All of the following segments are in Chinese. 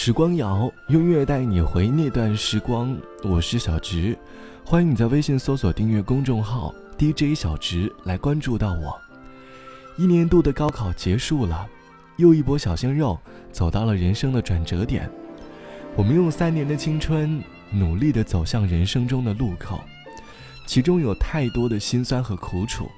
时光谣，用音乐带你回那段时光。我是小直，欢迎你在微信搜索订阅公众号 DJ 小直来关注到我。一年度的高考结束了，又一波小鲜肉走到了人生的转折点。我们用三年的青春，努力的走向人生中的路口，其中有太多的辛酸和苦楚。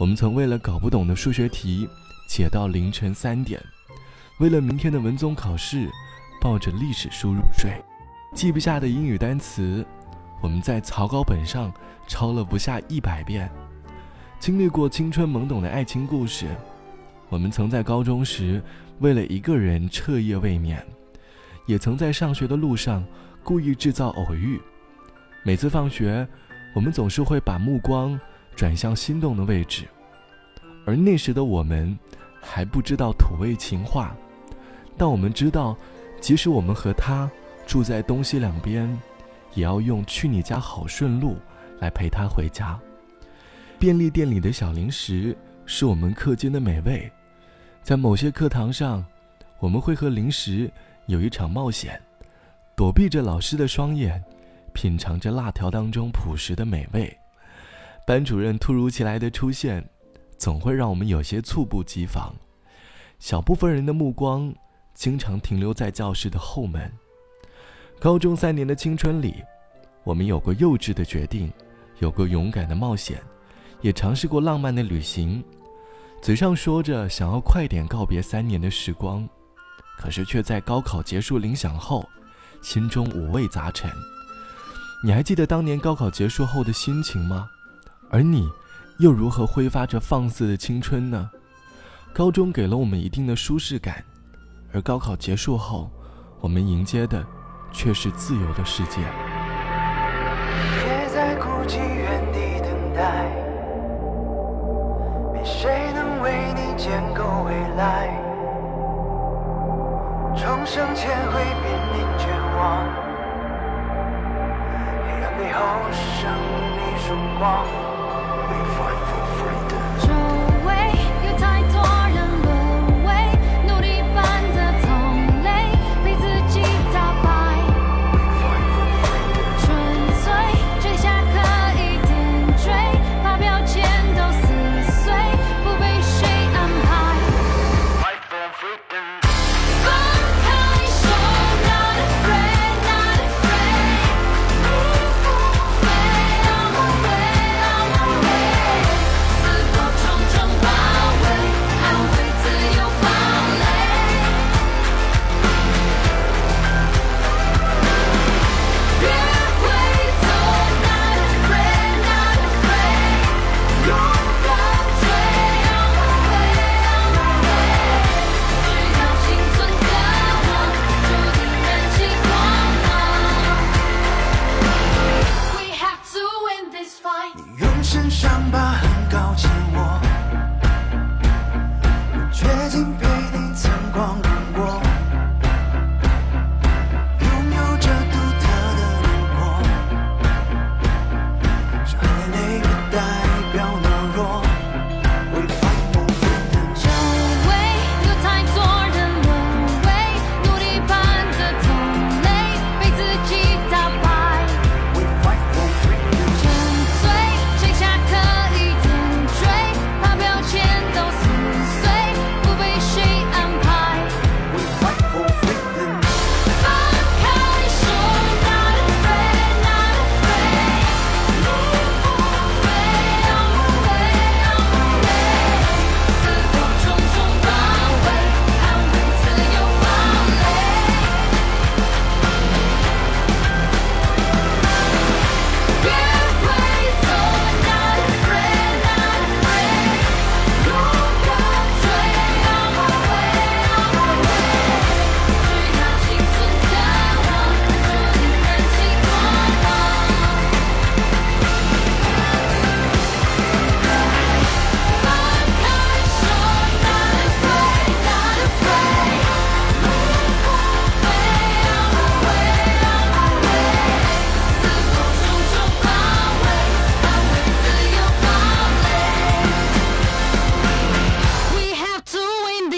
我们曾为了搞不懂的数学题，解到凌晨三点；为了明天的文综考试。抱着历史书入睡，记不下的英语单词，我们在草稿本上抄了不下一百遍。经历过青春懵懂的爱情故事，我们曾在高中时为了一个人彻夜未眠，也曾在上学的路上故意制造偶遇。每次放学，我们总是会把目光转向心动的位置，而那时的我们还不知道土味情话，但我们知道。即使我们和他住在东西两边，也要用“去你家好顺路”来陪他回家。便利店里的小零食是我们课间的美味，在某些课堂上，我们会和零食有一场冒险，躲避着老师的双眼，品尝着辣条当中朴实的美味。班主任突如其来的出现，总会让我们有些猝不及防。小部分人的目光。经常停留在教室的后门。高中三年的青春里，我们有过幼稚的决定，有过勇敢的冒险，也尝试过浪漫的旅行。嘴上说着想要快点告别三年的时光，可是却在高考结束铃响后，心中五味杂陈。你还记得当年高考结束后的心情吗？而你，又如何挥发着放肆的青春呢？高中给了我们一定的舒适感。而高考结束后，我们迎接的却是自由的世界。别再孤寂原地等待，没谁能为你建构未来。重生前会濒临绝望，黑暗背后胜利曙光。We fight for freedom.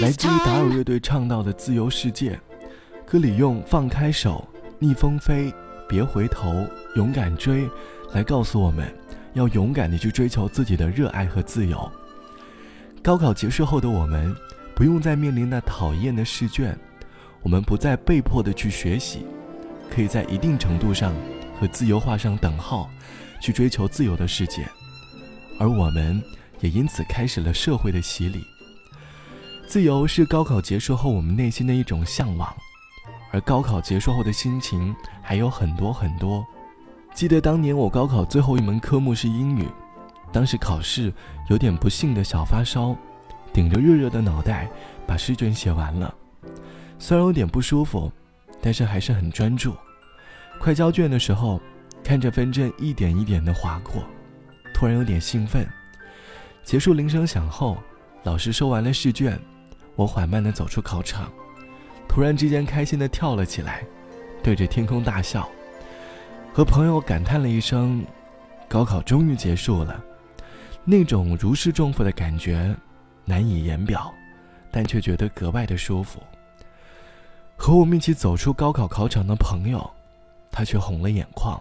来自于达尔乐队唱到的自由世界，歌里用“放开手，逆风飞，别回头，勇敢追”来告诉我们，要勇敢地去追求自己的热爱和自由。高考结束后的我们，不用再面临那讨厌的试卷，我们不再被迫的去学习，可以在一定程度上和自由画上等号，去追求自由的世界。而我们也因此开始了社会的洗礼。自由是高考结束后我们内心的一种向往，而高考结束后的心情还有很多很多。记得当年我高考最后一门科目是英语。当时考试有点不幸的小发烧，顶着热热的脑袋把试卷写完了，虽然有点不舒服，但是还是很专注。快交卷的时候，看着分针一点一点的划过，突然有点兴奋。结束铃声响后，老师收完了试卷，我缓慢地走出考场，突然之间开心地跳了起来，对着天空大笑，和朋友感叹了一声：“高考终于结束了。”那种如释重负的感觉，难以言表，但却觉得格外的舒服。和我们一起走出高考考场的朋友，他却红了眼眶，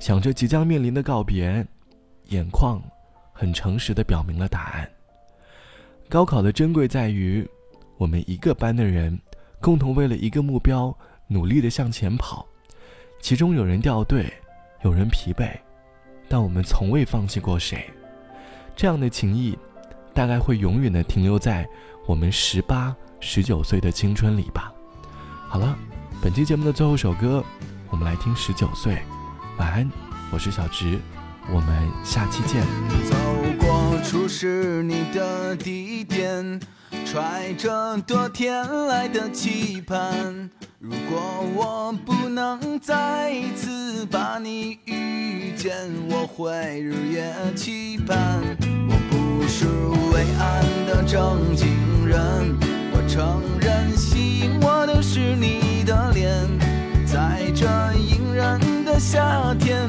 想着即将面临的告别，眼眶很诚实的表明了答案。高考的珍贵在于，我们一个班的人，共同为了一个目标努力的向前跑，其中有人掉队，有人疲惫，但我们从未放弃过谁。这样的情谊，大概会永远的停留在我们十八、十九岁的青春里吧。好了，本期节目的最后一首歌，我们来听《十九岁》。晚安，我是小直，我们下期见。走过初识你的地点，揣着多天来的期盼。如果我不能再一次把你遇见，我会日夜期盼。我不是伟岸的正经人，我承认吸引我的是你的脸，在这隐忍的夏天，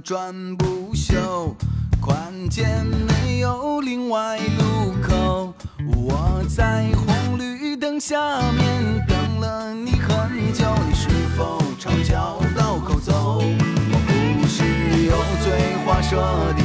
转不休，宽街没有另外路口。我在红绿灯下面等了你很久，你是否朝交道口走？我不是油嘴滑舌的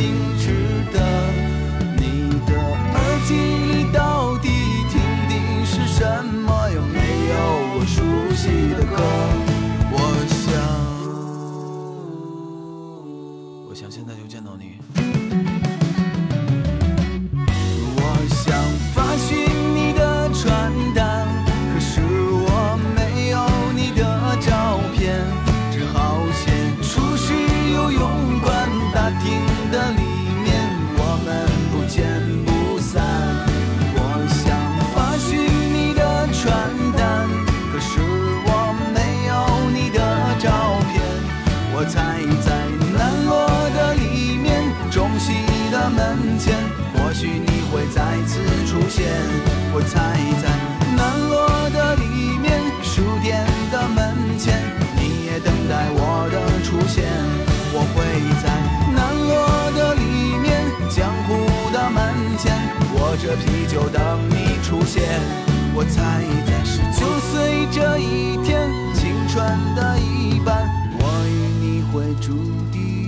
心。着啤酒等你出现。我猜在十九岁这一天，青春的一半，我与你会注定。